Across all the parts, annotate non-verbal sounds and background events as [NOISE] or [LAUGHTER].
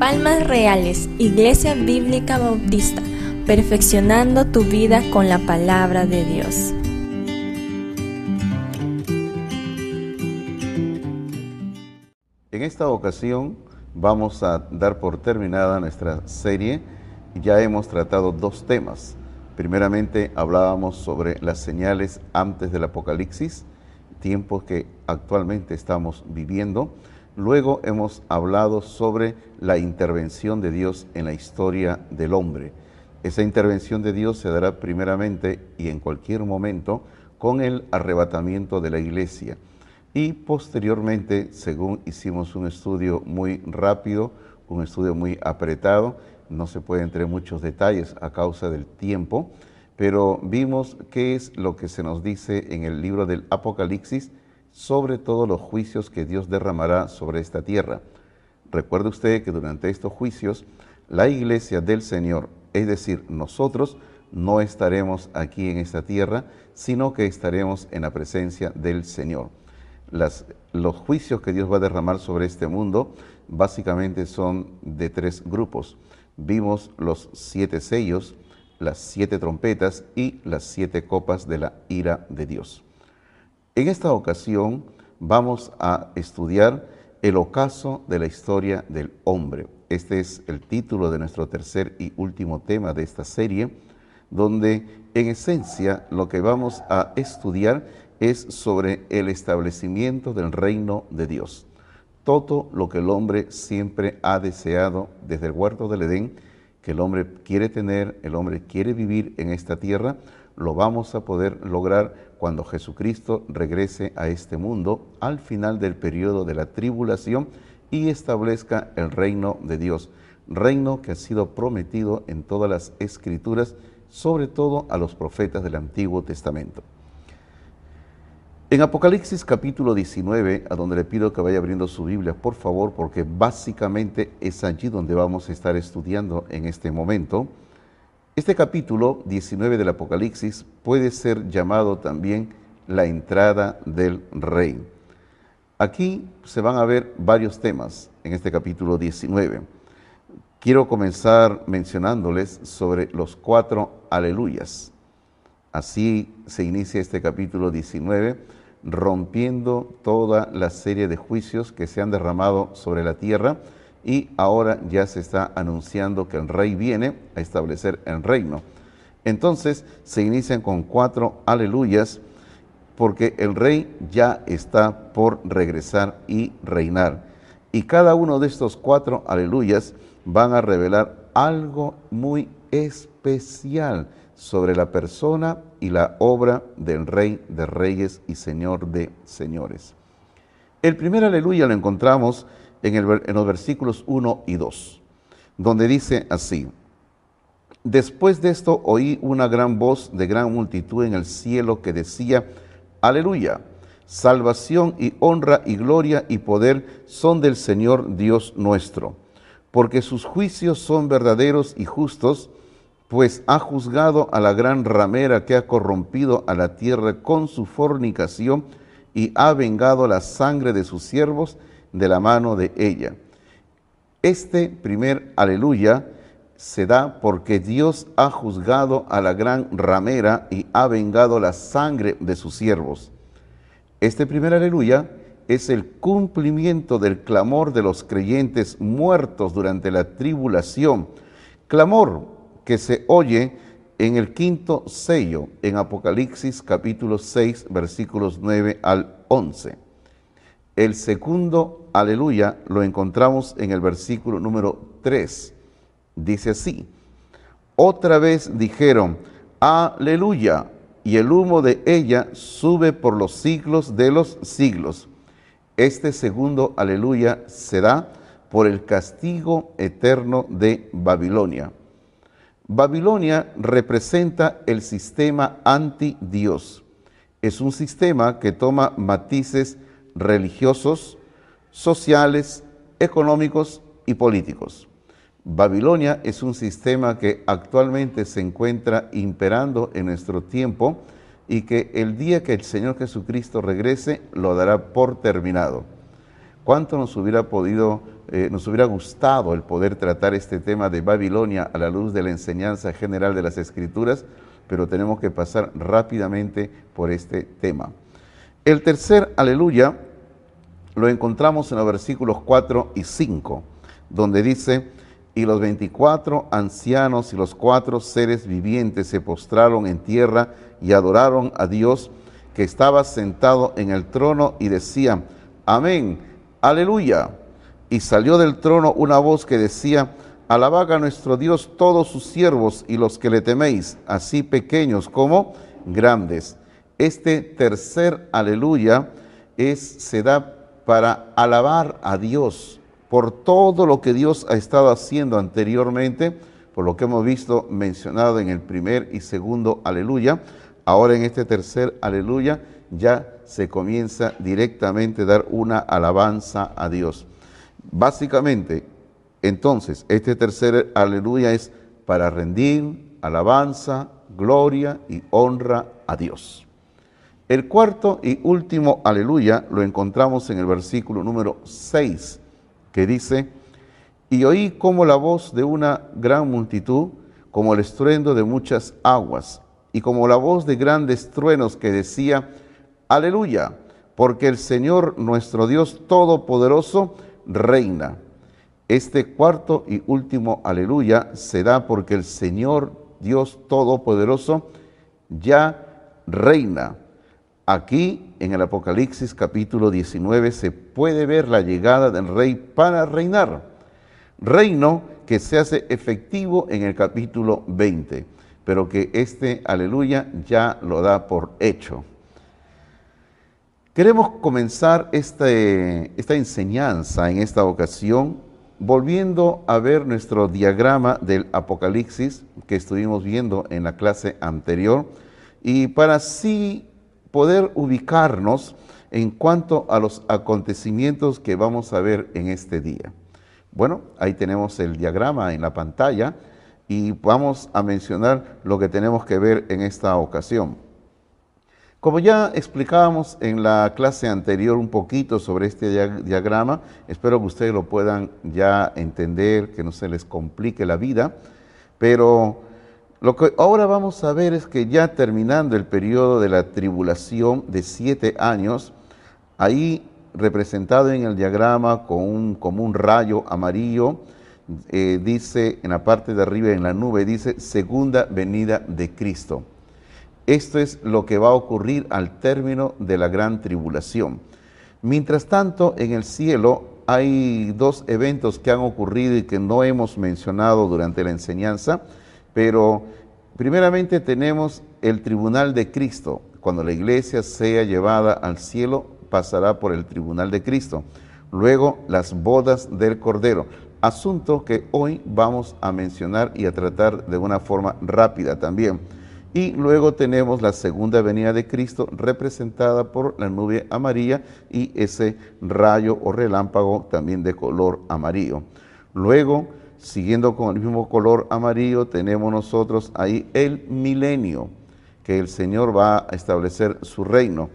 Palmas Reales, Iglesia Bíblica Bautista, perfeccionando tu vida con la palabra de Dios. En esta ocasión vamos a dar por terminada nuestra serie. Ya hemos tratado dos temas. Primeramente hablábamos sobre las señales antes del Apocalipsis, tiempos que actualmente estamos viviendo. Luego hemos hablado sobre la intervención de Dios en la historia del hombre. Esa intervención de Dios se dará primeramente y en cualquier momento con el arrebatamiento de la iglesia. Y posteriormente, según hicimos un estudio muy rápido, un estudio muy apretado, no se puede entrar en muchos detalles a causa del tiempo, pero vimos qué es lo que se nos dice en el libro del Apocalipsis sobre todos los juicios que Dios derramará sobre esta tierra. Recuerde usted que durante estos juicios la iglesia del Señor, es decir, nosotros, no estaremos aquí en esta tierra, sino que estaremos en la presencia del Señor. Los juicios que Dios va a derramar sobre este mundo básicamente son de tres grupos. Vimos los siete sellos, las siete trompetas y las siete copas de la ira de Dios. En esta ocasión vamos a estudiar el ocaso de la historia del hombre. Este es el título de nuestro tercer y último tema de esta serie, donde en esencia lo que vamos a estudiar es sobre el establecimiento del reino de Dios. Todo lo que el hombre siempre ha deseado desde el huerto del Edén, que el hombre quiere tener, el hombre quiere vivir en esta tierra, lo vamos a poder lograr cuando Jesucristo regrese a este mundo al final del periodo de la tribulación y establezca el reino de Dios, reino que ha sido prometido en todas las escrituras, sobre todo a los profetas del Antiguo Testamento. En Apocalipsis capítulo 19, a donde le pido que vaya abriendo su Biblia, por favor, porque básicamente es allí donde vamos a estar estudiando en este momento, este capítulo 19 del Apocalipsis puede ser llamado también la entrada del rey. Aquí se van a ver varios temas en este capítulo 19. Quiero comenzar mencionándoles sobre los cuatro aleluyas. Así se inicia este capítulo 19, rompiendo toda la serie de juicios que se han derramado sobre la tierra y ahora ya se está anunciando que el rey viene a establecer el reino. Entonces se inician con cuatro aleluyas porque el rey ya está por regresar y reinar. Y cada uno de estos cuatro aleluyas van a revelar algo muy especial sobre la persona y la obra del rey de reyes y señor de señores. El primer aleluya lo encontramos en, los versículos 1 y 2, donde dice así, Después de esto oí una gran voz de gran multitud en el cielo que decía, Aleluya, salvación y honra y gloria y poder son del Señor Dios nuestro, porque sus juicios son verdaderos y justos, pues ha juzgado a la gran ramera que ha corrompido a la tierra con su fornicación y ha vengado la sangre de sus siervos de la mano de ella. Este primer aleluya se da porque Dios ha juzgado a la gran ramera y ha vengado la sangre de sus siervos. Este primer aleluya es el cumplimiento del clamor de los creyentes muertos durante la tribulación, clamor que se oye en el quinto sello en Apocalipsis capítulo 6 versículos 9 al 11. El segundo aleluya lo encontramos en el versículo número 3. Dice así, otra vez dijeron, aleluya, y el humo de ella sube por los siglos de los siglos. Este segundo aleluya se da por el castigo eterno de Babilonia. Babilonia representa el sistema anti-Dios. Es un sistema que toma matices religiosos, sociales, económicos y políticos. Babilonia es un sistema que actualmente se encuentra imperando en nuestro tiempo y que el día que el Señor Jesucristo regrese lo dará por terminado. ¿Cuánto nos hubiera podido, eh, nos hubiera gustado el poder tratar este tema de Babilonia a la luz de la enseñanza general de las Escrituras? Pero tenemos que pasar rápidamente por este tema. El tercer aleluya lo encontramos en los versículos 4 y 5, donde dice, y los 24 ancianos y los cuatro seres vivientes se postraron en tierra y adoraron a Dios que estaba sentado en el trono y decían, amén aleluya. Y salió del trono una voz que decía, alabad a nuestro Dios todos sus siervos y los que le teméis, así pequeños como grandes. Este tercer aleluya es, se da para alabar a Dios por todo lo que Dios ha estado haciendo anteriormente, por lo que hemos visto mencionado en el primer y segundo aleluya. Ahora en este tercer aleluya ya se comienza directamente a dar una alabanza a Dios. Básicamente, entonces, este tercer aleluya es para rendir alabanza, gloria y honra a Dios. El cuarto y último aleluya lo encontramos en el versículo número 6, que dice, y oí como la voz de una gran multitud, como el estruendo de muchas aguas, y como la voz de grandes truenos que decía, Aleluya, porque el Señor nuestro Dios Todopoderoso reina. Este cuarto y último aleluya se da porque el Señor Dios Todopoderoso ya reina. Aquí en el Apocalipsis capítulo 19 se puede ver la llegada del rey para reinar. Reino que se hace efectivo en el capítulo 20, pero que este aleluya ya lo da por hecho. Queremos comenzar este, esta enseñanza en esta ocasión volviendo a ver nuestro diagrama del Apocalipsis que estuvimos viendo en la clase anterior y para así poder ubicarnos en cuanto a los acontecimientos que vamos a ver en este día. Bueno, ahí tenemos el diagrama en la pantalla y vamos a mencionar lo que tenemos que ver en esta ocasión. Como ya explicábamos en la clase anterior un poquito sobre este diagrama, espero que ustedes lo puedan ya entender, que no se les complique la vida, pero lo que ahora vamos a ver es que ya terminando el periodo de la tribulación de siete años, ahí representado en el diagrama con un, como un rayo amarillo, eh, dice en la parte de arriba en la nube, dice segunda venida de Cristo. Esto es lo que va a ocurrir al término de la gran tribulación. Mientras tanto, en el cielo hay dos eventos que han ocurrido y que no hemos mencionado durante la enseñanza, pero primeramente tenemos el tribunal de Cristo. Cuando la iglesia sea llevada al cielo, pasará por el tribunal de Cristo. Luego, las bodas del Cordero, asunto que hoy vamos a mencionar y a tratar de una forma rápida también. Y luego tenemos la segunda venida de Cristo representada por la nube amarilla y ese rayo o relámpago también de color amarillo. Luego, siguiendo con el mismo color amarillo, tenemos nosotros ahí el milenio, que el Señor va a establecer su reino.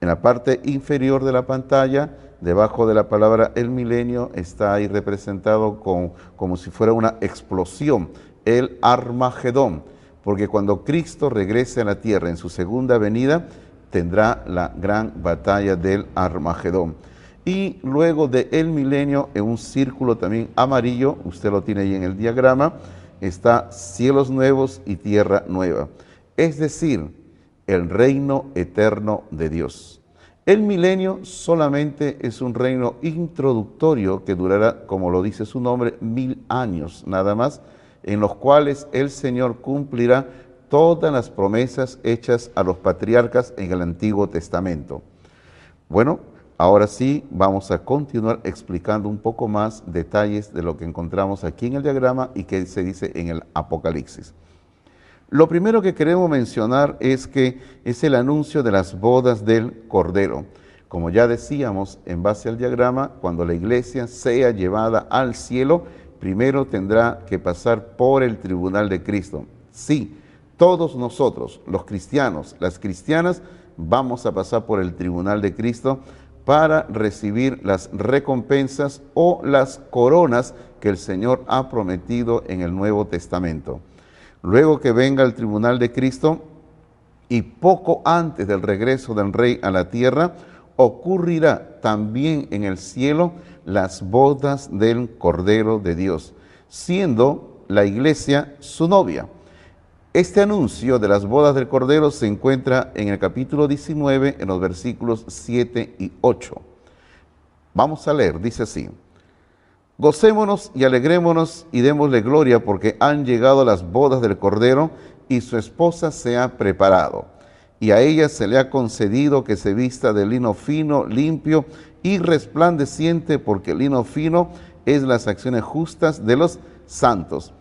En la parte inferior de la pantalla, debajo de la palabra el milenio, está ahí representado con, como si fuera una explosión, el Armagedón porque cuando Cristo regrese a la tierra en su segunda venida, tendrá la gran batalla del Armagedón. Y luego de el milenio, en un círculo también amarillo, usted lo tiene ahí en el diagrama, está cielos nuevos y tierra nueva. Es decir, el reino eterno de Dios. El milenio solamente es un reino introductorio que durará, como lo dice su nombre, mil años nada más en los cuales el Señor cumplirá todas las promesas hechas a los patriarcas en el Antiguo Testamento. Bueno, ahora sí vamos a continuar explicando un poco más detalles de lo que encontramos aquí en el diagrama y que se dice en el Apocalipsis. Lo primero que queremos mencionar es que es el anuncio de las bodas del Cordero. Como ya decíamos en base al diagrama, cuando la iglesia sea llevada al cielo, primero tendrá que pasar por el tribunal de Cristo. Sí, Todos nosotros, los cristianos, las cristianas, vamos a pasar por el tribunal de Cristo para recibir las recompensas o las coronas que el Señor ha prometido en el Nuevo Testamento. Luego que venga el tribunal de Cristo y poco antes del regreso del Rey a la tierra, ocurrirá también en el cielo las bodas del Cordero de Dios, siendo la iglesia su novia. Este anuncio de las bodas del Cordero se encuentra en el capítulo 19, en los versículos 7 y 8. Vamos a leer, dice así. Gocémonos y alegrémonos y démosle gloria porque han llegado las bodas del Cordero y su esposa se ha preparado. Y a ella se le ha concedido que se vista de lino fino, limpio y resplandeciente, porque el lino fino es las acciones justas de los santos.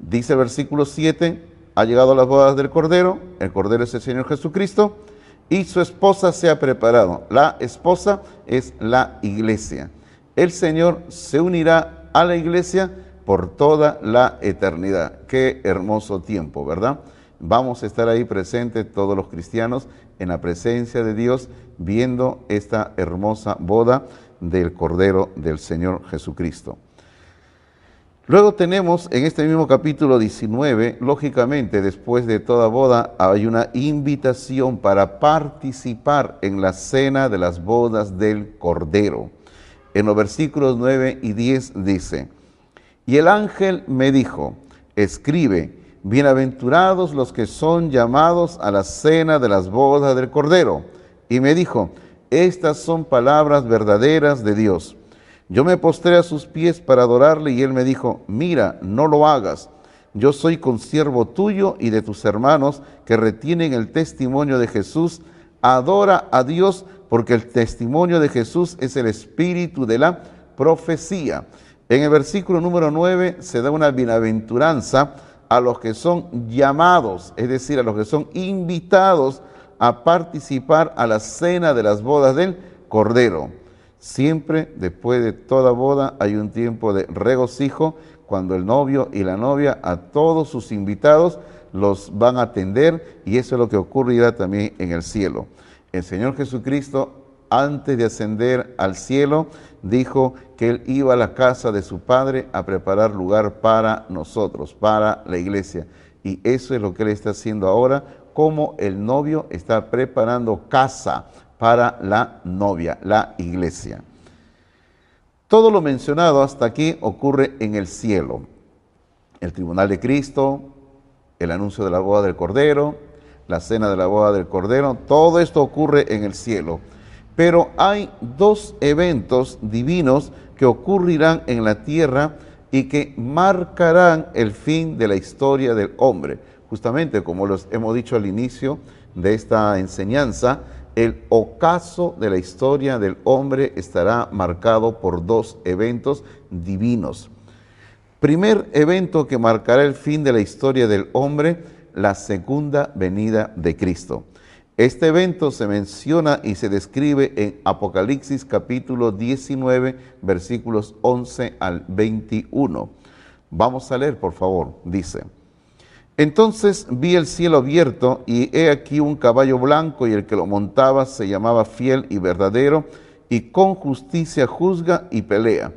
Dice el versículo 7, ha llegado las bodas del Cordero, el Cordero es el Señor Jesucristo, y su esposa se ha preparado. La esposa es la iglesia. El Señor se unirá a la iglesia por toda la eternidad. Qué hermoso tiempo, ¿verdad? Vamos a estar ahí presentes todos los cristianos en la presencia de Dios, viendo esta hermosa boda del Cordero del Señor Jesucristo. Luego tenemos en este mismo capítulo 19, lógicamente después de toda boda hay una invitación para participar en la cena de las bodas del Cordero. En los versículos 9 y 10 dice, y el ángel me dijo, escribe, bienaventurados los que son llamados a la cena de las bodas del Cordero. Y me dijo, estas son palabras verdaderas de Dios. Yo me postré a sus pies para adorarle y él me dijo, mira, no lo hagas. Yo soy consiervo tuyo y de tus hermanos que retienen el testimonio de Jesús. Adora a Dios porque el testimonio de Jesús es el espíritu de la profecía. En el versículo número 9 se da una bienaventuranza a los que son llamados, es decir, a los que son invitados a participar a la cena de las bodas del Cordero. Siempre después de toda boda hay un tiempo de regocijo cuando el novio y la novia a todos sus invitados los van a atender y eso es lo que ocurrirá también en el cielo. El Señor Jesucristo antes de ascender al cielo dijo que él iba a la casa de su Padre a preparar lugar para nosotros, para la iglesia. Y eso es lo que él está haciendo ahora, como el novio está preparando casa para la novia, la iglesia. Todo lo mencionado hasta aquí ocurre en el cielo. El tribunal de Cristo, el anuncio de la boda del Cordero, la cena de la boda del Cordero, todo esto ocurre en el cielo. Pero hay dos eventos divinos que ocurrirán en la tierra y que marcarán el fin de la historia del hombre. Justamente como hemos dicho al inicio de esta enseñanza, el ocaso de la historia del hombre estará marcado por dos eventos divinos. Primer evento que marcará el fin de la historia del hombre, la segunda venida de Cristo. Este evento se menciona y se describe en Apocalipsis capítulo 19, versículos 11 al 21. Vamos a leer, por favor. Dice, entonces vi el cielo abierto y he aquí un caballo blanco y el que lo montaba se llamaba fiel y verdadero y con justicia juzga y pelea.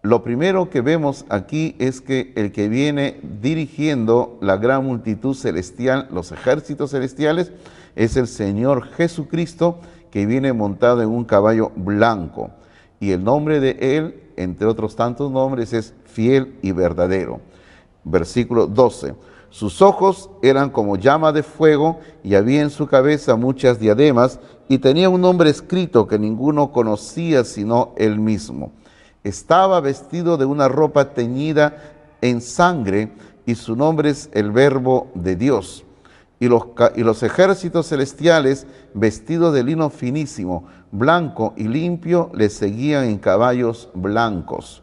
Lo primero que vemos aquí es que el que viene dirigiendo la gran multitud celestial, los ejércitos celestiales, es el Señor Jesucristo que viene montado en un caballo blanco. Y el nombre de él, entre otros tantos nombres, es fiel y verdadero. Versículo 12 sus ojos eran como llama de fuego y había en su cabeza muchas diademas y tenía un nombre escrito que ninguno conocía sino él mismo. Estaba vestido de una ropa teñida en sangre y su nombre es el verbo de Dios. Y los, ejércitos celestiales, vestidos de lino finísimo, blanco y limpio, le seguían en caballos blancos.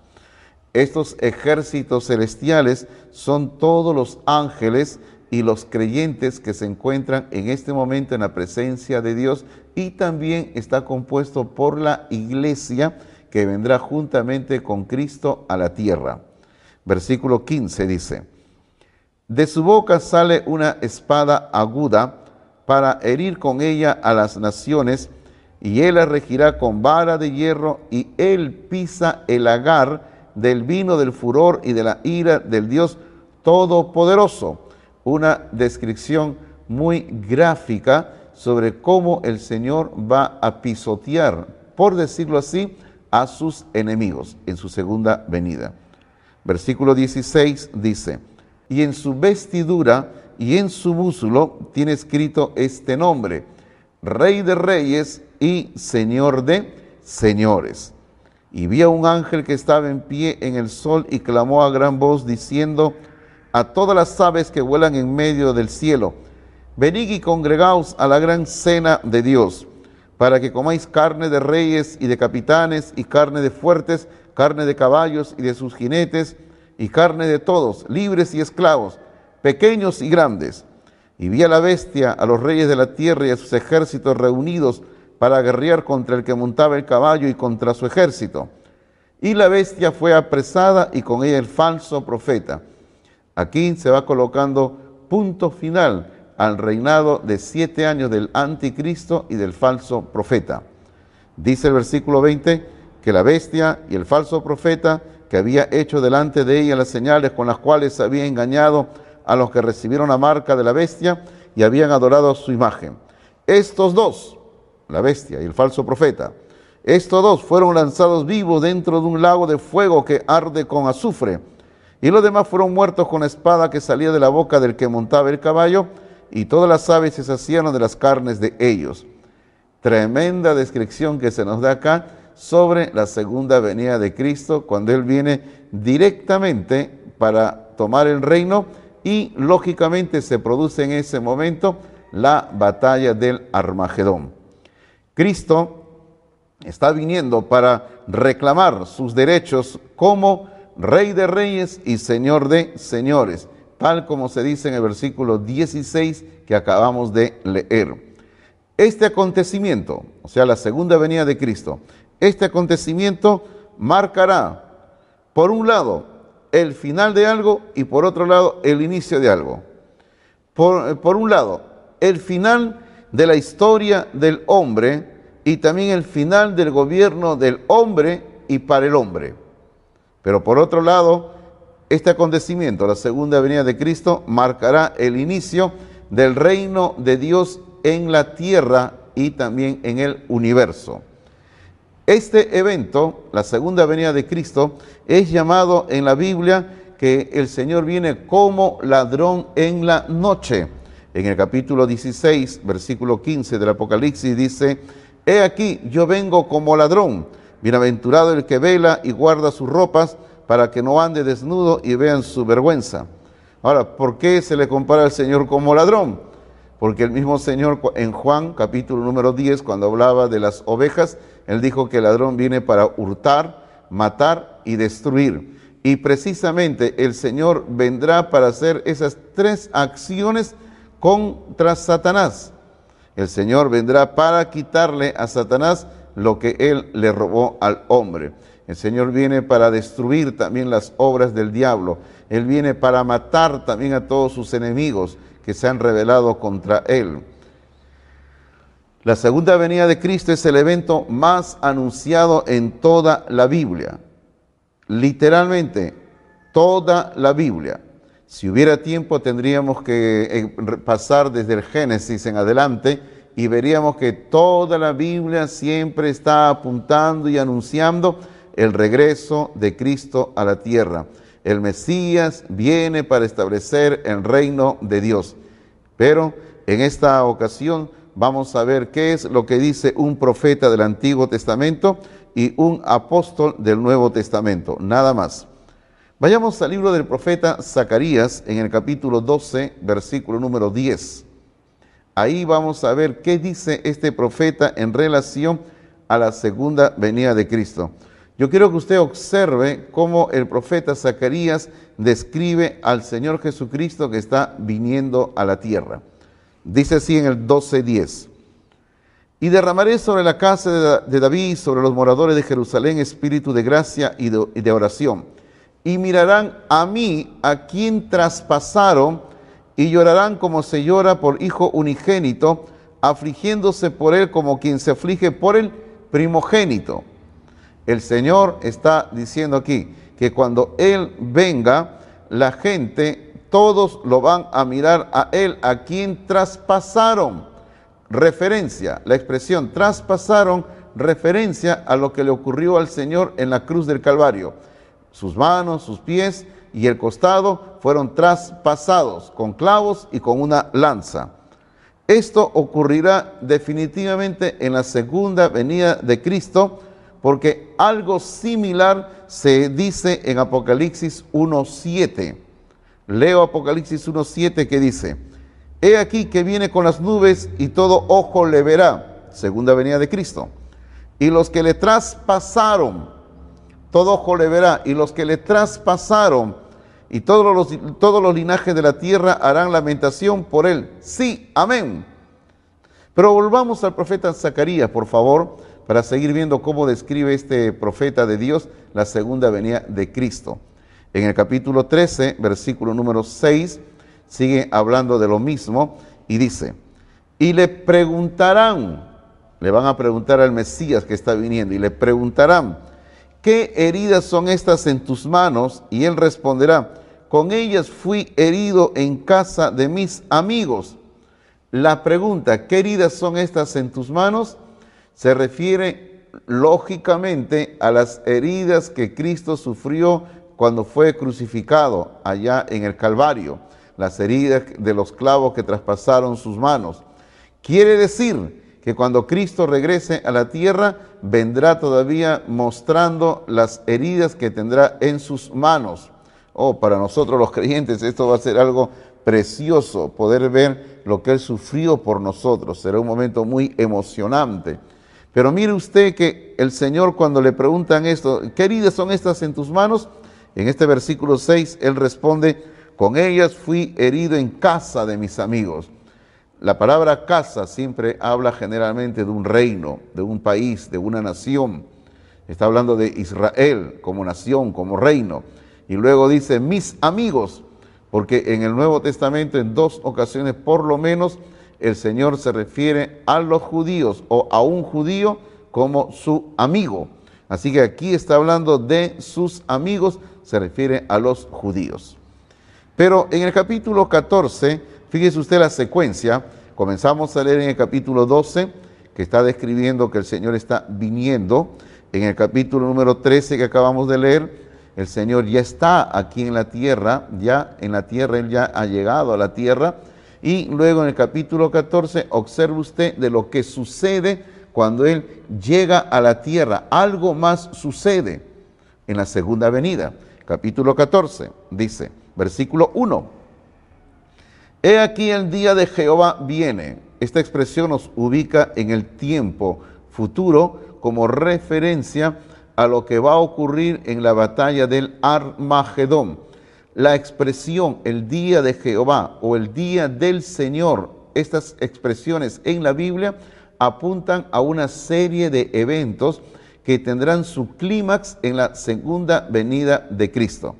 Estos ejércitos celestiales son todos los ángeles y los creyentes que se encuentran en este momento en la presencia de Dios y también está compuesto por la iglesia que vendrá juntamente con Cristo a la tierra. Versículo 15 dice, De su boca sale una espada aguda para herir con ella a las naciones, y él la regirá con vara de hierro, y él pisa el agar del vino del furor y de la ira del Dios Todopoderoso. Una descripción muy gráfica sobre cómo el Señor va a pisotear, por decirlo así, a sus enemigos en su segunda venida. Versículo 16 dice, y en su vestidura y en su músculo tiene escrito este nombre, Rey de Reyes y Señor de Señores. Y vi a un ángel que estaba en pie en el sol y clamó a gran voz diciendo a todas las aves que vuelan en medio del cielo, venid y congregaos a la gran cena de Dios, para que comáis carne de reyes y de capitanes y carne de fuertes, carne de caballos y de sus jinetes, y carne de todos, libres y esclavos, pequeños y grandes. Y vi a la bestia, a los reyes de la tierra y a sus ejércitos reunidos para guerrear contra el que montaba el caballo y contra su ejército. Y la bestia fue apresada y con ella el falso profeta. Aquí se va colocando punto final al reinado de siete años del anticristo y del falso profeta. Dice el versículo 20 que la bestia y el falso profeta que había hecho delante de ella las señales con las cuales había engañado a los que recibieron la marca de la bestia y habían adorado su imagen. Estos dos, la bestia y el falso profeta, estos dos fueron lanzados vivos dentro de un lago de fuego que arde con azufre. Y los demás fueron muertos con espada que salía de la boca del que montaba el caballo, y todas las aves se saciaron de las carnes de ellos. Tremenda descripción que se nos da acá sobre la segunda venida de Cristo, cuando Él viene directamente para tomar el reino y lógicamente se produce en ese momento la batalla del Armagedón. Cristo está viniendo para reclamar sus derechos como Rey de Reyes y Señor de Señores, tal como se dice en el versículo 16 que acabamos de leer. Este acontecimiento, o sea, la segunda venida de Cristo, este acontecimiento marcará, por un lado, el final de algo y por otro lado, el inicio de algo. Por, un lado, el final de la historia del hombre y también el final del gobierno del hombre y para el hombre. Pero por otro lado, este acontecimiento, la segunda venida de Cristo, marcará el inicio del reino de Dios en la tierra y también en el universo. Este evento, la segunda venida de Cristo, es llamado en la Biblia que el Señor viene como ladrón en la noche. En el capítulo 16, versículo 15 del Apocalipsis dice, He aquí, yo vengo como ladrón, bienaventurado el que vela y guarda sus ropas para que no ande desnudo y vean su vergüenza. Ahora, ¿por qué se le compara al Señor como ladrón? Porque el mismo Señor en Juan capítulo número 10, cuando hablaba de las ovejas, él dijo que el ladrón viene para hurtar, matar y destruir. Y precisamente el Señor vendrá para hacer esas tres acciones contra Satanás. El Señor vendrá para quitarle a Satanás lo que él le robó al hombre. El Señor viene para destruir también las obras del diablo. Él viene para matar también a todos sus enemigos que se han rebelado contra él. La segunda venida de Cristo es el evento más anunciado en toda la Biblia. Literalmente, toda la Biblia. Si hubiera tiempo tendríamos que eh, pasar desde el Génesis en adelante y veríamos que toda la Biblia siempre está apuntando y anunciando el regreso de Cristo a la tierra. El Mesías viene para establecer el reino de Dios. Pero en esta ocasión vamos a ver qué es lo que dice un profeta del Antiguo Testamento y un apóstol del Nuevo Testamento, nada más. Vayamos al libro del profeta Zacarías en el capítulo 12, versículo número 10. Ahí vamos a ver qué dice este profeta en relación a la segunda venida de Cristo. Yo quiero que usted observe cómo el profeta Zacarías describe al Señor Jesucristo que está viniendo a la tierra. Dice así en el 12.10. Y derramaré sobre la casa de David, sobre los moradores de Jerusalén, espíritu de gracia y de, oración. y mirarán a mí, a quien traspasaron, y llorarán como se llora por hijo unigénito, afligiéndose por él como quien se aflige por el primogénito. El Señor está diciendo aquí que cuando Él venga, la gente, todos lo van a mirar a Él, a quien traspasaron. Referencia, la expresión traspasaron, referencia a lo que le ocurrió al Señor en la cruz del Calvario. Sus manos, sus pies y el costado fueron traspasados con clavos y con una lanza. Esto ocurrirá definitivamente en la segunda venida de Cristo, porque algo similar se dice en Apocalipsis 1.7. Leo Apocalipsis 1.7 que dice, He aquí que viene con las nubes y todo ojo le verá, segunda venida de Cristo. Y los que le traspasaron, todo ojo le verá, y los que le traspasaron, y todos los, todos los linajes de la tierra harán lamentación por él. Sí, amén. Pero volvamos al profeta Zacarías, por favor, para seguir viendo cómo describe este profeta de Dios la segunda venida de Cristo. En el capítulo 13, versículo número 6, sigue hablando de lo mismo y dice, y le preguntarán, le van a preguntar al Mesías que está viniendo, y le preguntarán, ¿qué heridas son estas en tus manos? Y él responderá, con ellas fui herido en casa de mis amigos. La pregunta, ¿qué heridas son estas en tus manos? Se refiere lógicamente a las heridas que Cristo sufrió cuando fue crucificado allá en el Calvario, las heridas de los clavos que traspasaron sus manos. Quiere decir que cuando Cristo regrese a la tierra, vendrá todavía mostrando las heridas que tendrá en sus manos. Oh, para nosotros los [LAUGHS] creyentes esto va a ser algo precioso, poder ver lo que Él sufrió por nosotros. Será un momento muy emocionante. Pero mire usted que el Señor cuando le preguntan esto, ¿qué heridas son estas en tus manos? En este versículo 6, Él responde, con ellas fui herido en casa de mis amigos. La palabra casa siempre habla generalmente de un reino, de un país, de una nación. Está hablando de Israel como nación, como reino. Y luego dice mis amigos, porque en el Nuevo Testamento en dos ocasiones por lo menos el Señor se refiere a los judíos o a un judío como su amigo. Así que aquí está hablando de sus amigos, se refiere a los judíos. Pero en el capítulo 14, fíjese usted la secuencia, comenzamos a leer en el capítulo 12, que está describiendo que el Señor está viniendo. En el capítulo número 13 que acabamos de leer, el Señor ya está aquí en la tierra, ya en la tierra, Él ya ha llegado a la tierra. Y luego en el capítulo 14, observe usted de lo que sucede cuando Él llega a la tierra. Algo más sucede en la segunda venida. Capítulo 14 dice, versículo 1. He aquí el día de Jehová viene. Esta expresión nos ubica en el tiempo futuro como referencia a lo que va a ocurrir en la batalla del Armagedón. La expresión el día de Jehová o el día del Señor, estas expresiones en la Biblia apuntan a una serie de eventos que tendrán su clímax en la segunda venida de Cristo.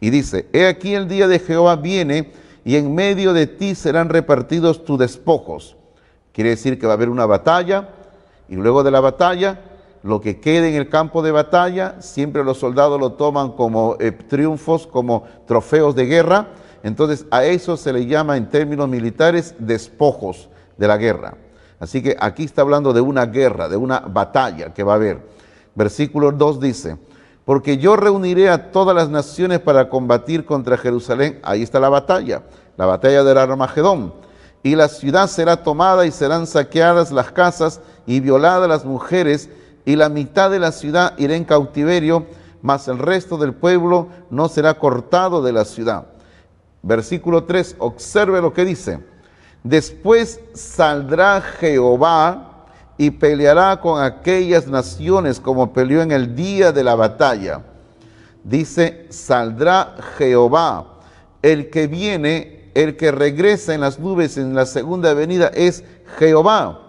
Y dice, he aquí el día de Jehová viene y en medio de ti serán repartidos tus despojos. Quiere decir que va a haber una batalla y luego de la batalla, lo que quede en el campo de batalla, siempre los soldados lo toman como eh, triunfos, como trofeos de guerra. Entonces a eso se le llama en términos militares despojos de la guerra. Así que aquí está hablando de una guerra, de una batalla que va a haber. Versículo 2 dice, porque yo reuniré a todas las naciones para combatir contra Jerusalén. Ahí está la batalla, la batalla del Armagedón. Y la ciudad será tomada y serán saqueadas las casas y violadas las mujeres, y la mitad de la ciudad irá en cautiverio, mas el resto del pueblo no será cortado de la ciudad. Versículo 3, observe lo que dice. Después saldrá Jehová y peleará con aquellas naciones como peleó en el día de la batalla. Dice, saldrá Jehová. El que viene, el que regresa en las nubes en la segunda venida es Jehová.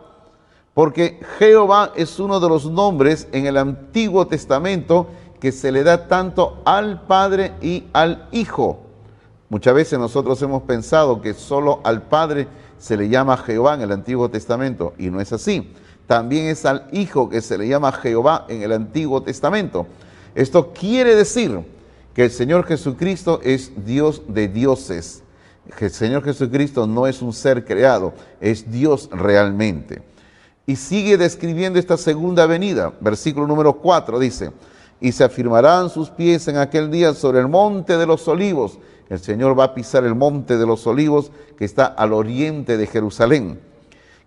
Porque Jehová es uno de los nombres en el Antiguo Testamento que se le da tanto al Padre y al Hijo. Muchas veces nosotros hemos pensado que solo al Padre se le llama Jehová en el Antiguo Testamento y no es así. También es al Hijo que se le llama Jehová en el Antiguo Testamento. Esto quiere decir que el Señor Jesucristo es Dios de dioses. El Señor Jesucristo no es un ser creado, es Dios realmente. Y sigue describiendo esta segunda venida. Versículo número 4 dice, y se afirmarán sus pies en aquel día sobre el monte de los olivos. El Señor va a pisar el monte de los olivos que está al oriente de Jerusalén,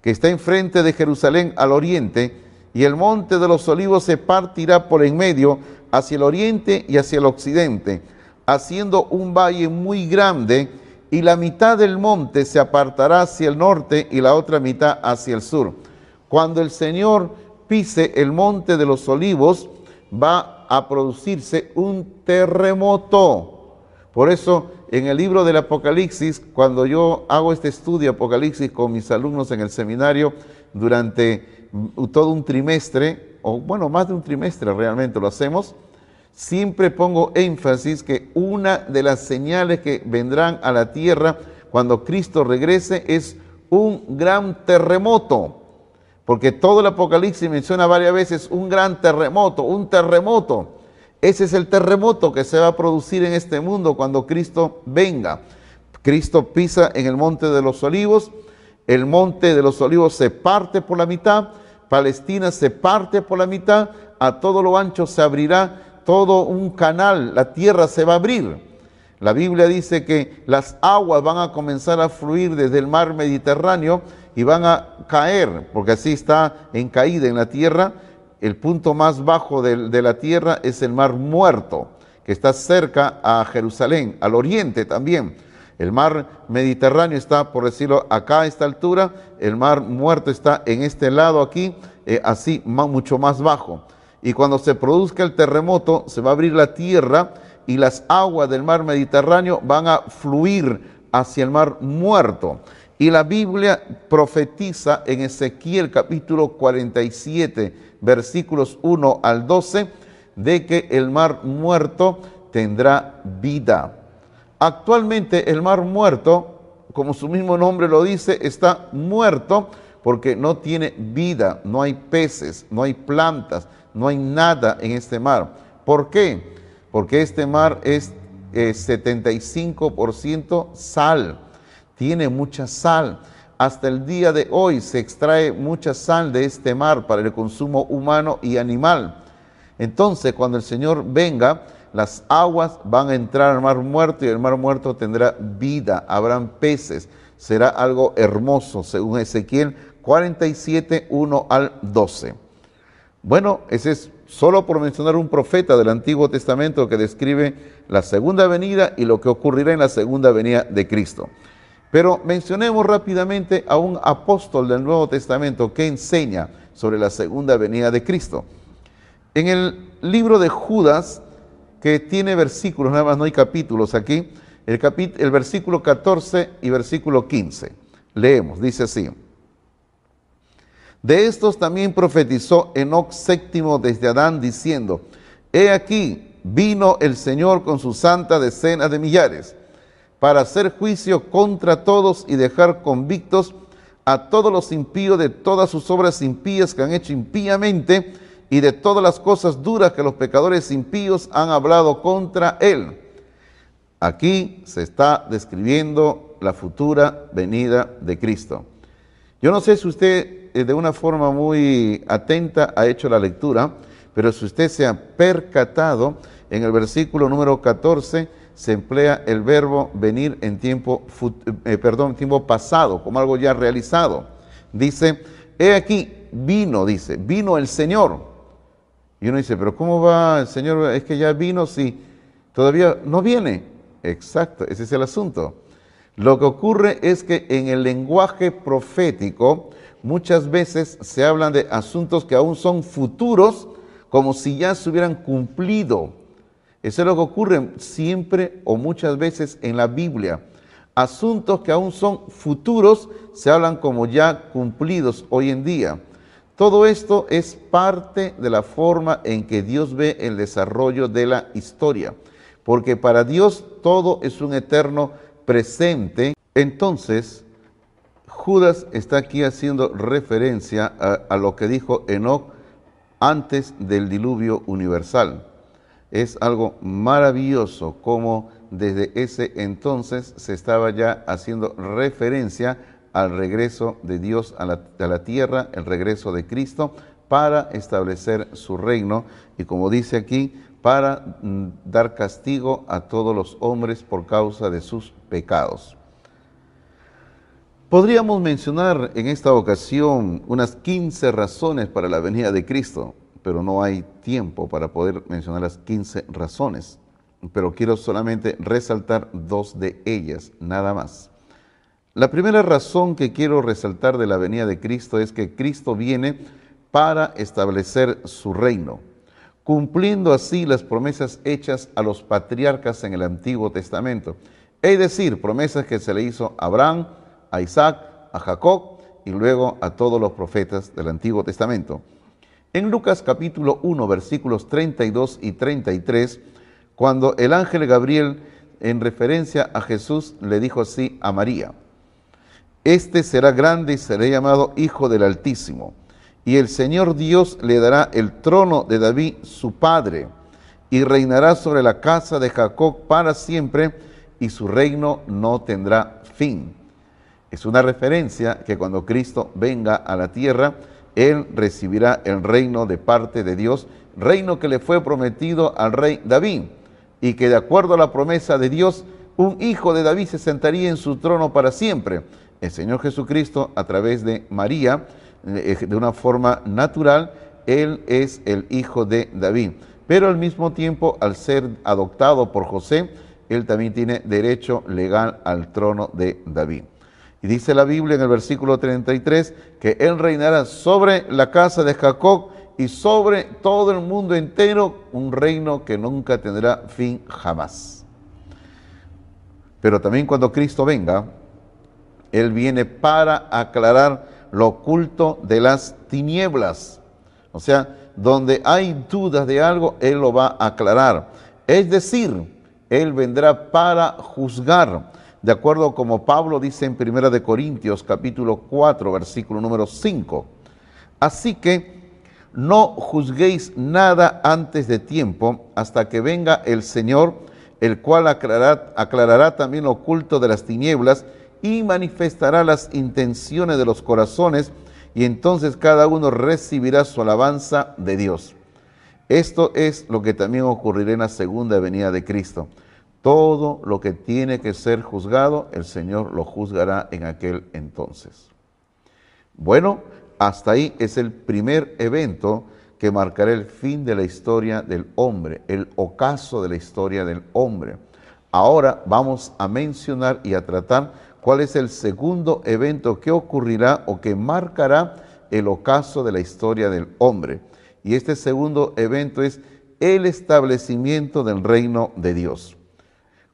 que está enfrente de Jerusalén al oriente, y el monte de los olivos se partirá por en medio hacia el oriente y hacia el occidente, haciendo un valle muy grande, y la mitad del monte se apartará hacia el norte y la otra mitad hacia el sur cuando el Señor pise el monte de los olivos, va a producirse un terremoto. Por eso, en el libro del Apocalipsis, cuando yo hago este estudio Apocalipsis con mis alumnos en el seminario durante todo un trimestre, o bueno, más de un trimestre realmente lo hacemos, siempre pongo énfasis que una de las señales que vendrán a la tierra cuando Cristo regrese es un gran terremoto. Porque todo el Apocalipsis menciona varias veces un gran terremoto, un terremoto. Ese es el terremoto que se va a producir en este mundo cuando Cristo venga. Cristo pisa en el monte de los olivos, el monte de los olivos se parte por la mitad, Palestina se parte por la mitad, a todo lo ancho se abrirá todo un canal, la tierra se va a abrir. La Biblia dice que las aguas van a comenzar a fluir desde el mar Mediterráneo y van a caer, porque así está en caída en la tierra. El punto más bajo de, la tierra es el mar muerto, que está cerca a Jerusalén, al oriente también. El mar Mediterráneo está, por decirlo, acá a esta altura, el mar muerto está en este lado aquí, eh, así mucho más bajo. Y cuando se produzca el terremoto, se va a abrir la tierra y las aguas del mar Mediterráneo van a fluir hacia el mar muerto. Y la Biblia profetiza en Ezequiel capítulo 47, versículos 1 al 12, de que el mar muerto tendrá vida. Actualmente el mar muerto, como su mismo nombre lo dice, está muerto porque no tiene vida, no hay peces, no hay plantas, no hay nada en este mar. ¿Por qué? Porque este mar es 75% eh, sal tiene mucha sal. Hasta el día de hoy se extrae mucha sal de este mar para el consumo humano y animal. Entonces, cuando el Señor venga, las aguas van a entrar al mar muerto y el mar muerto tendrá vida, habrán peces, será algo hermoso, según Ezequiel 47, 1 al 12. Bueno, ese es solo por mencionar un profeta del Antiguo Testamento que describe la segunda venida y lo que ocurrirá en la segunda venida de Cristo. Pero mencionemos rápidamente a un apóstol del Nuevo Testamento que enseña sobre la segunda venida de Cristo. En el libro de Judas, que tiene versículos, nada más no hay capítulos aquí, el, versículo 14 y versículo 15. Leemos, dice así. De estos también profetizó Enoc séptimo desde Adán diciendo, He aquí, vino el Señor con su santa decena de millares para hacer juicio contra todos y dejar convictos a todos los impíos de todas sus obras impías que han hecho impíamente y de todas las cosas duras que los pecadores impíos han hablado contra él. Aquí se está describiendo la futura venida de Cristo. Yo no sé si usted eh, de una forma muy atenta ha hecho la lectura, pero si usted se ha percatado en el versículo número 14, se emplea el verbo venir en tiempo, eh, perdón, tiempo pasado, como algo ya realizado. Dice, he aquí, vino, dice, vino el Señor. Y uno dice, pero ¿cómo va el Señor? Es que ya vino si todavía no viene. Exacto, ese es el asunto. Lo que ocurre es que en el lenguaje profético muchas veces se hablan de asuntos que aún son futuros, como si ya se hubieran cumplido eso es lo que ocurre siempre o muchas veces en la Biblia. Asuntos que aún son futuros se hablan como ya cumplidos hoy en día. Todo esto es parte de la forma en que Dios ve el desarrollo de la historia, porque para Dios todo es un eterno presente. Entonces, Judas está aquí haciendo referencia a, lo que dijo Enoch antes del diluvio universal. Es algo maravilloso como desde ese entonces se estaba ya haciendo referencia al regreso de Dios a la, tierra, el regreso de Cristo, para establecer su reino y como dice aquí, para mm, dar castigo a todos los hombres por causa de sus pecados. Podríamos mencionar en esta ocasión unas 15 razones para la venida de Cristo, pero no hay tiempo para poder mencionar las 15 razones. Pero quiero solamente resaltar dos de ellas, nada más. La primera razón que quiero resaltar de la venida de Cristo es que Cristo viene para establecer su reino, cumpliendo así las promesas hechas a los patriarcas en el Antiguo Testamento, es decir, promesas que se le hizo a Abraham, a Isaac, a Jacob y luego a todos los profetas del Antiguo Testamento. En Lucas capítulo 1, versículos 32 y 33, cuando el ángel Gabriel, en referencia a Jesús, le dijo así a María, Este será grande y será llamado Hijo del Altísimo, y el Señor Dios le dará el trono de David, su padre, y reinará sobre la casa de Jacob para siempre, y su reino no tendrá fin. Es una referencia que cuando Cristo venga a la tierra, Él recibirá el reino de parte de Dios, reino que le fue prometido al rey David, y que de acuerdo a la promesa de Dios, un hijo de David se sentaría en su trono para siempre. El Señor Jesucristo, a través de María, eh, de una forma natural, Él es el hijo de David. Pero al mismo tiempo, al ser adoptado por José, Él también tiene derecho legal al trono de David. Y dice la Biblia en el versículo 33 que Él reinará sobre la casa de Jacob y sobre todo el mundo entero, un reino que nunca tendrá fin jamás. Pero también cuando Cristo venga, Él viene para aclarar lo oculto de las tinieblas. O sea, donde hay dudas de algo, Él lo va a aclarar. Es decir, Él vendrá para juzgar de acuerdo como Pablo dice en 1 de Corintios capítulo 4 versículo número 5. Así que no juzguéis nada antes de tiempo hasta que venga el Señor, el cual aclarará, aclarará también lo oculto de las tinieblas y manifestará las intenciones de los corazones y entonces cada uno recibirá su alabanza de Dios. Esto es lo que también ocurrirá en la segunda venida de Cristo. Todo lo que tiene que ser juzgado, el Señor lo juzgará en aquel entonces. Bueno, hasta ahí es el primer evento que marcará el fin de la historia del hombre, el ocaso de la historia del hombre. Ahora vamos a mencionar y a tratar cuál es el segundo evento que ocurrirá o que marcará el ocaso de la historia del hombre. Y este segundo evento es el establecimiento del reino de Dios.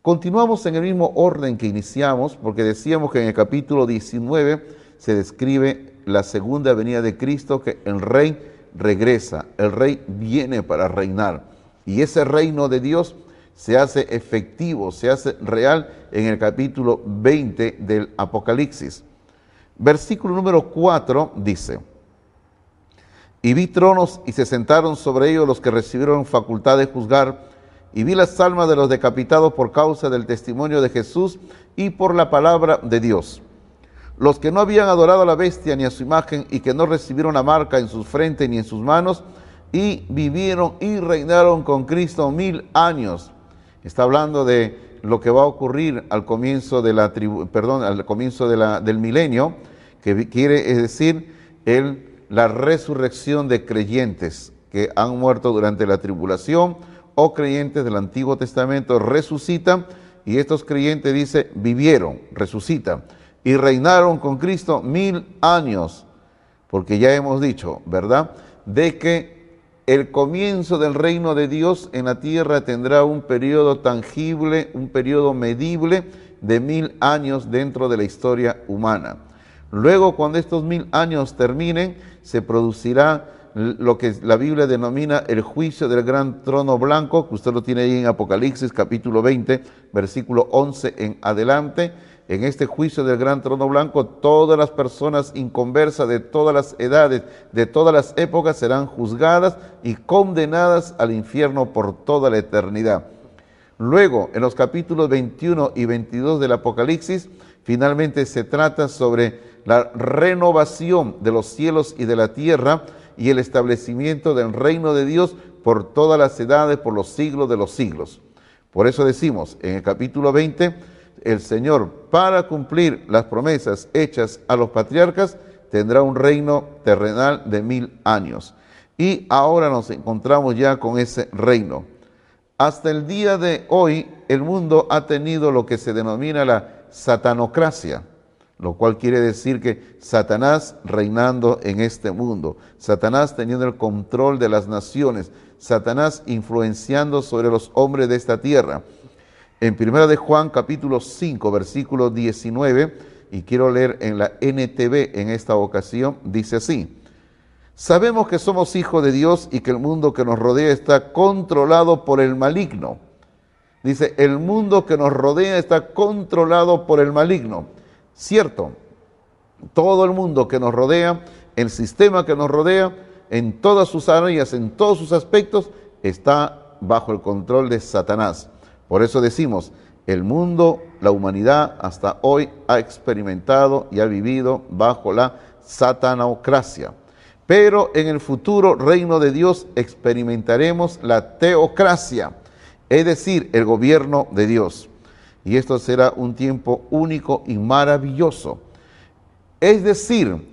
Continuamos en el mismo orden que iniciamos, porque decíamos que en el capítulo 19 se describe la segunda venida de Cristo, que el rey regresa, el rey viene para reinar. Y ese reino de Dios se hace efectivo, se hace real en el capítulo 20 del Apocalipsis. Versículo número 4 dice, y vi tronos y se sentaron sobre ellos los que recibieron facultad de juzgar y vi las almas de los decapitados por causa del testimonio de Jesús y por la palabra de Dios. Los que no habían adorado a la bestia ni a su imagen y que no recibieron la marca en sus frentes ni en sus manos y vivieron y reinaron con Cristo mil años. Está hablando de lo que va a ocurrir al comienzo de la perdón, al comienzo de la, del milenio, que quiere decir el, la resurrección de creyentes que han muerto durante la tribulación o creyentes del Antiguo Testamento resucitan y estos creyentes dice vivieron, resucitan y reinaron con Cristo mil años, porque ya hemos dicho, ¿verdad? De que el comienzo del reino de Dios en la tierra tendrá un periodo tangible, un periodo medible de mil años dentro de la historia humana. Luego, cuando estos mil años terminen, se producirá lo que la Biblia denomina el juicio del gran trono blanco, que usted lo tiene ahí en Apocalipsis capítulo 20, versículo 11 en adelante. En este juicio del gran trono blanco, todas las personas inconversas de todas las edades, de todas las épocas, serán juzgadas y condenadas al infierno por toda la eternidad. Luego, en los capítulos 21 y 22 del Apocalipsis, finalmente se trata sobre la renovación de los cielos y de la tierra, y el establecimiento del reino de Dios por todas las edades, por los siglos de los siglos. Por eso decimos en el capítulo 20, el Señor, para cumplir las promesas hechas a los patriarcas, tendrá un reino terrenal de mil años. Y ahora nos encontramos ya con ese reino. Hasta el día de hoy, el mundo ha tenido lo que se denomina la satanocracia lo cual quiere decir que Satanás reinando en este mundo, Satanás teniendo el control de las naciones, Satanás influenciando sobre los hombres de esta tierra. En 1 de Juan capítulo 5, versículo 19, y quiero leer en la NTV en esta ocasión, dice así, Sabemos que somos hijos de Dios y que el mundo que nos rodea está controlado por el maligno. Dice, el mundo que nos rodea está controlado por el maligno. Cierto, todo el mundo que nos rodea, el sistema que nos rodea, en todas sus áreas, en todos sus aspectos, está bajo el control de Satanás. Por eso decimos, el mundo, la humanidad hasta hoy ha experimentado y ha vivido bajo la satanocracia. Pero en el futuro reino de Dios experimentaremos la teocracia, es decir, el gobierno de Dios y esto será un tiempo único y maravilloso. Es decir,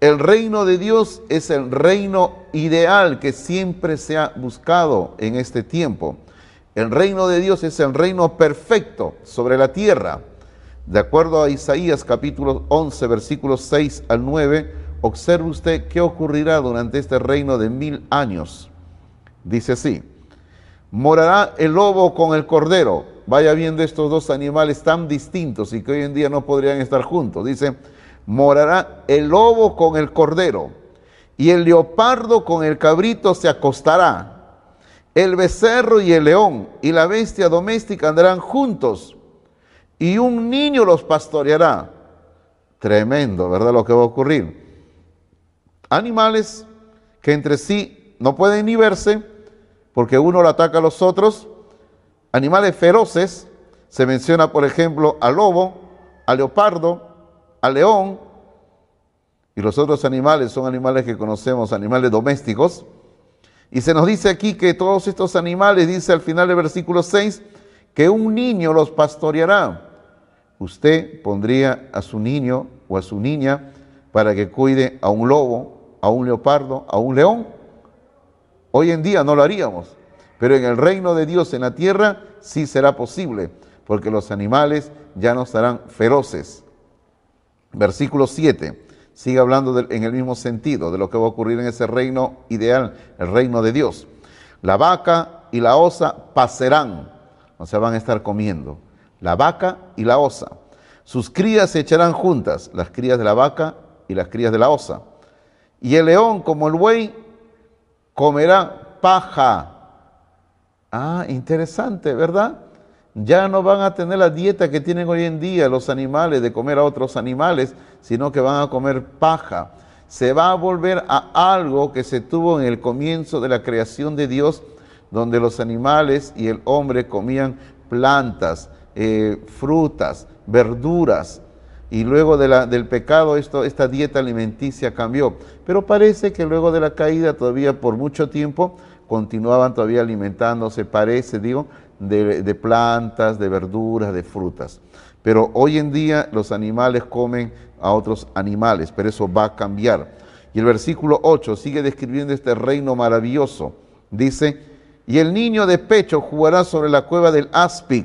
el reino de Dios es el reino ideal que siempre se ha buscado en este tiempo. El reino de Dios es el reino perfecto sobre la tierra. De acuerdo a Isaías capítulo 11, versículos 6 al 9, observe usted qué ocurrirá durante este reino de mil años. Dice así, morará el lobo con el cordero Vaya viendo estos dos animales tan distintos y que hoy en día no podrían estar juntos. Dice, morará el lobo con el cordero y el leopardo con el cabrito se acostará. El becerro y el león y la bestia doméstica andarán juntos y un niño los pastoreará. Tremendo, ¿verdad? Lo que va a ocurrir. Animales que entre sí no pueden ni verse porque uno lo ataca a los otros Animales feroces, se menciona por ejemplo al lobo, al leopardo, al león, y los otros animales son animales que conocemos, animales domésticos. Y se nos dice aquí que todos estos animales, dice al final del versículo 6, que un niño los pastoreará. Usted pondría a su niño o a su niña para que cuide a un lobo, a un leopardo, a un león. Hoy en día no lo haríamos. Pero en el reino de Dios en la tierra sí será posible, porque los animales ya no estarán feroces. Versículo 7 sigue hablando en el mismo sentido de lo que va a ocurrir en ese reino ideal, el reino de Dios. La vaca y la osa pasarán, o sea, van a estar comiendo. La vaca y la osa. Sus crías se echarán juntas, las crías de la vaca y las crías de la osa. Y el león, como el buey, comerá paja Ah, interesante, ¿verdad? Ya no van a tener la dieta que tienen hoy en día los animales de comer a otros animales, sino que van a comer paja. Se va a volver a algo que se tuvo en el comienzo de la creación de Dios, donde los animales y el hombre comían plantas, eh, frutas, verduras. Y luego del pecado esta dieta alimenticia cambió. Pero parece que luego de la caída, todavía por mucho tiempo, continuaban todavía alimentándose, parece, digo, de, plantas, de verduras, de frutas. Pero hoy en día los animales comen a otros animales, pero eso va a cambiar. Y el versículo 8 sigue describiendo este reino maravilloso. Dice, y el niño de pecho jugará sobre la cueva del áspid,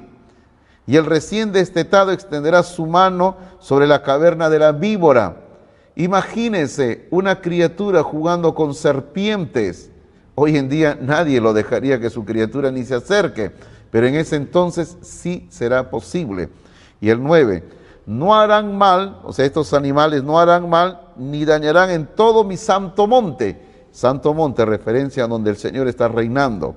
y el recién destetado extenderá su mano sobre la caverna de la víbora. Imagínense una criatura jugando con serpientes Hoy en día nadie lo dejaría que su criatura ni se acerque, pero en ese entonces sí será posible. Y el 9, no harán mal, o sea, estos animales no harán mal ni dañarán en todo mi santo monte. Santo monte, referencia a donde el Señor está reinando.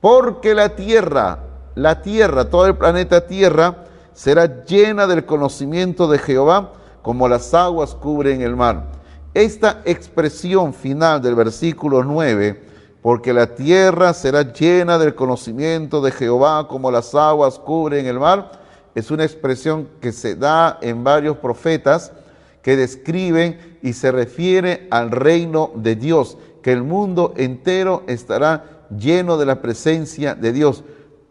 Porque la tierra, la tierra, todo el planeta Tierra, será llena del conocimiento de Jehová, como las aguas cubren el mar. Esta expresión final del versículo 9, porque la tierra será llena del conocimiento de Jehová, como las aguas cubren el mar, es una expresión que se da en varios profetas que describen y se refiere al reino de Dios, que el mundo entero estará lleno de la presencia de Dios.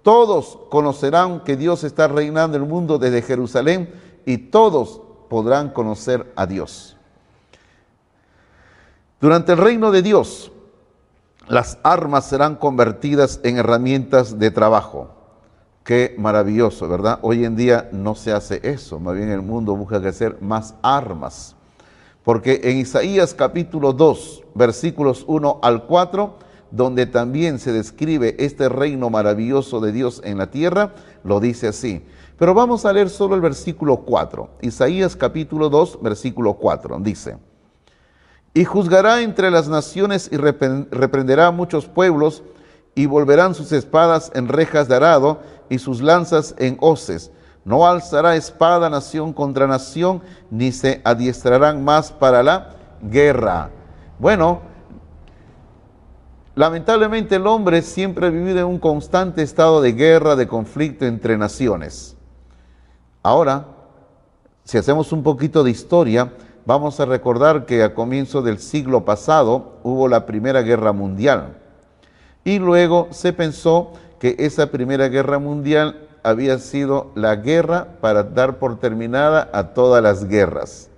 Todos conocerán que Dios está reinando el mundo desde Jerusalén y todos podrán conocer a Dios. Durante el reino de Dios, las armas serán convertidas en herramientas de trabajo. Qué maravilloso, ¿verdad? Hoy en día no se hace eso, más bien el mundo busca hacer más armas. Porque en Isaías capítulo 2, versículos 1 al 4, donde también se describe este reino maravilloso de Dios en la tierra, lo dice así. Pero vamos a leer solo el versículo 4. Isaías capítulo 2, versículo 4, dice, Y juzgará entre las naciones y reprenderá a muchos pueblos, y volverán sus espadas en rejas de arado y sus lanzas en hoces. No alzará espada nación contra nación, ni se adiestrarán más para la guerra. Bueno, lamentablemente el hombre siempre ha vivido en un constante estado de guerra, de conflicto entre naciones. Ahora, si hacemos un poquito de historia, vamos a recordar que a comienzo del siglo pasado hubo la Primera Guerra Mundial. Y luego se pensó que esa Primera Guerra Mundial había sido la guerra para dar por terminada a todas las guerras.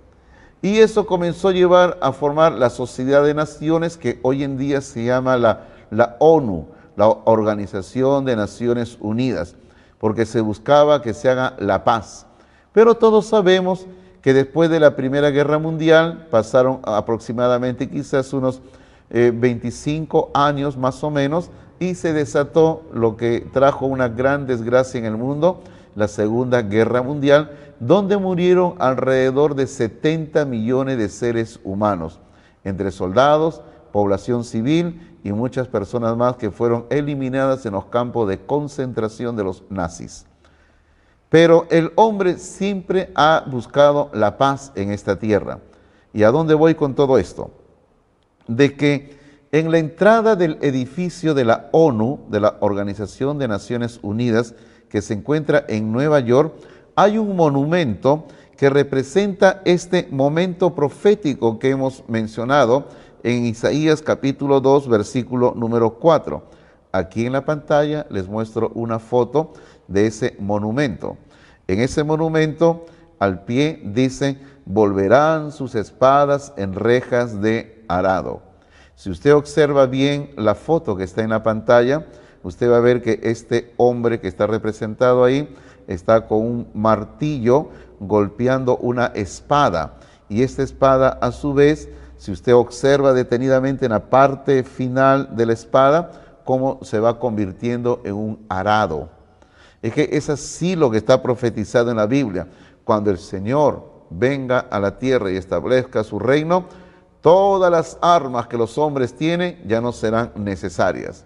Y eso comenzó a llevar a formar la Sociedad de Naciones que hoy en día se llama la, la ONU, la Organización de Naciones Unidas, porque se buscaba que se haga la paz. Pero todos sabemos que después de la Primera Guerra Mundial pasaron aproximadamente quizás unos 25 eh, años más o menos y se desató lo que trajo una gran desgracia en el mundo, la Segunda Guerra Mundial, donde murieron alrededor de 70 millones de seres humanos, entre soldados, población civil y muchas personas más que fueron eliminadas en los campos de concentración de los nazis. Pero el hombre siempre ha buscado la paz en esta tierra. ¿Y a dónde voy con todo esto? De que en la entrada del edificio de la ONU, de la Organización de Naciones Unidas, que se encuentra en Nueva York, hay un monumento que representa este momento profético que hemos mencionado en Isaías capítulo 2, versículo número 4. Aquí en la pantalla les muestro una foto de ese monumento. En ese monumento, al pie dice, volverán sus espadas en rejas de arado. Si usted observa bien la foto que está en la pantalla, usted va a ver que este hombre que está representado ahí está con un martillo golpeando una espada. Y esta espada a su vez, si usted observa detenidamente en la parte final de la espada, cómo se va convirtiendo en un arado. Es que es así lo que está profetizado en la Biblia. Cuando el Señor venga a la tierra y establezca su reino, Todas las armas que los hombres tienen ya no serán necesarias.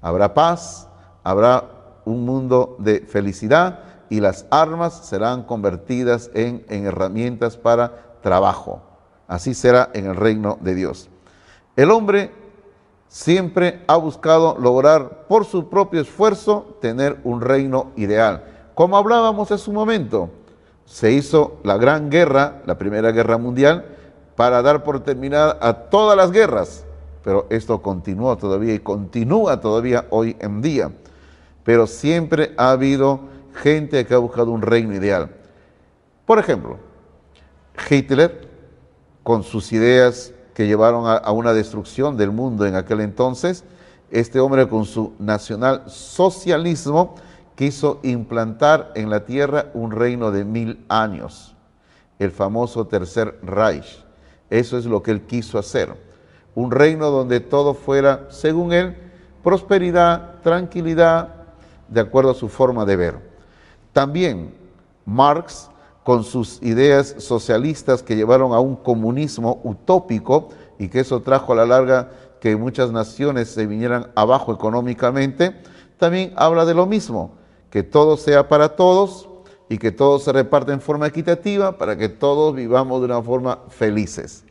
Habrá paz, habrá un mundo de felicidad y las armas serán convertidas en, herramientas para trabajo. Así será en el reino de Dios. El hombre siempre ha buscado lograr por su propio esfuerzo tener un reino ideal. Como hablábamos hace un momento, se hizo la gran guerra, la primera guerra mundial, para dar por terminada a todas las guerras. Pero esto continuó todavía y continúa todavía hoy en día. Pero siempre ha habido gente que ha buscado un reino ideal. Por ejemplo, Hitler, con sus ideas que llevaron a, una destrucción del mundo en aquel entonces, este hombre con su nacional socialismo quiso implantar en la tierra un reino de mil años, el famoso Tercer Reich. Eso es lo que él quiso hacer. Un reino donde todo fuera, según él, prosperidad, tranquilidad, de acuerdo a su forma de ver. También Marx con sus ideas socialistas que llevaron a un comunismo utópico y que eso trajo a la larga que muchas naciones se vinieran abajo económicamente, también habla de lo mismo, que todo sea para todos y que todo se reparte en forma equitativa para que todos vivamos de una forma felices.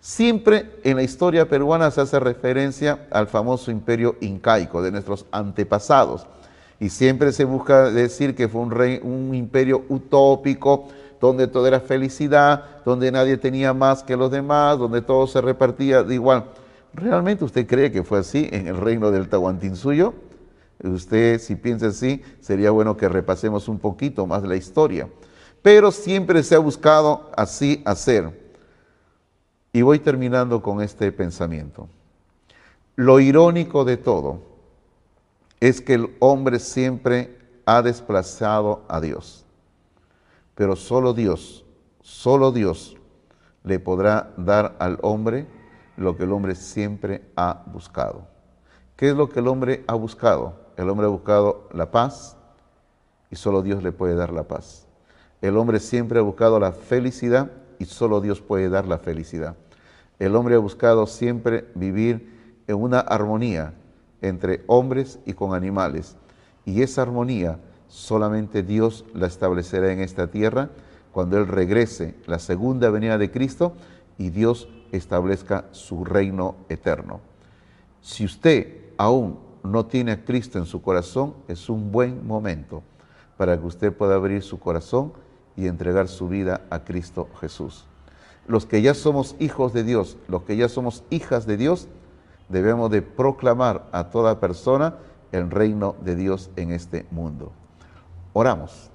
Siempre en la historia peruana se hace referencia al famoso imperio incaico de nuestros antepasados y siempre se busca decir que fue un, rey, un imperio utópico, donde todo era felicidad, donde nadie tenía más que los demás, donde todo se repartía de igual. ¿Realmente usted cree que fue así en el reino del Tahuantinsuyo? Usted, si piensa así, sería bueno que repasemos un poquito más la historia. Pero siempre se ha buscado así hacer. Y voy terminando con este pensamiento. Lo irónico de todo es que el hombre siempre ha desplazado a Dios. Pero solo Dios, solo Dios le podrá dar al hombre lo que el hombre siempre ha buscado. ¿Qué es lo que el hombre ha buscado? El hombre ha buscado la paz y solo Dios le puede dar la paz. El hombre siempre ha buscado la felicidad y solo Dios puede dar la felicidad. El hombre ha buscado siempre vivir en una armonía entre hombres y con animales. Y esa armonía solamente Dios la establecerá en esta tierra cuando Él regrese, la segunda venida de Cristo, y Dios establezca su reino eterno. Si usted aún no tiene a Cristo en su corazón, es un buen momento para que usted pueda abrir su corazón y entregar su vida a Cristo Jesús. Los que ya somos hijos de Dios, los que ya somos hijas de Dios, debemos de proclamar a toda persona el reino de Dios en este mundo. Oramos.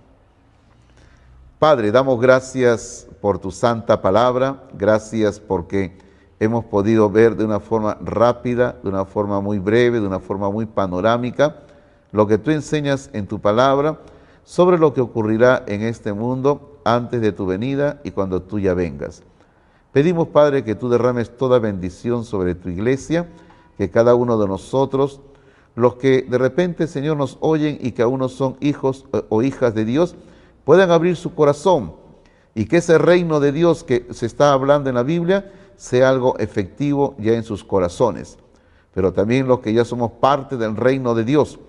Padre, damos gracias por tu santa palabra, gracias porque hemos podido ver de una forma rápida, de una forma muy breve, de una forma muy panorámica, lo que tú enseñas en tu palabra sobre lo que ocurrirá en este mundo antes de tu venida y cuando tú ya vengas. Pedimos, Padre, que tú derrames toda bendición sobre tu iglesia, que cada uno de nosotros, los que de repente, Señor, nos oyen y que aún no son hijos o hijas de Dios, puedan abrir su corazón y que ese reino de Dios que se está hablando en la Biblia sea algo efectivo ya en sus corazones. Pero también los que ya somos parte del reino de Dios,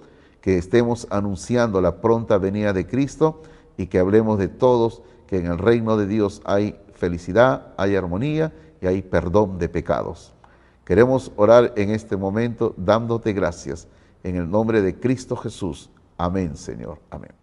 que estemos anunciando la pronta venida de Cristo y que hablemos de todos, que en el reino de Dios hay felicidad, hay armonía y hay perdón de pecados. Queremos orar en este momento dándote gracias en el nombre de Cristo Jesús. Amén, Señor. Amén.